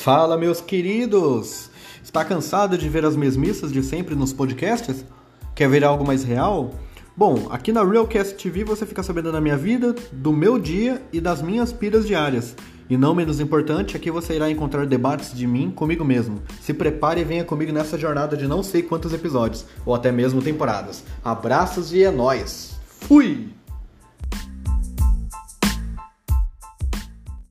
Fala, meus queridos! Está cansado de ver as mesmices de sempre nos podcasts? Quer ver algo mais real? Bom, aqui na Realcast TV você fica sabendo da minha vida, do meu dia e das minhas piras diárias. E não menos importante, é aqui você irá encontrar debates de mim comigo mesmo. Se prepare e venha comigo nessa jornada de não sei quantos episódios, ou até mesmo temporadas. Abraços e é nóis! Fui!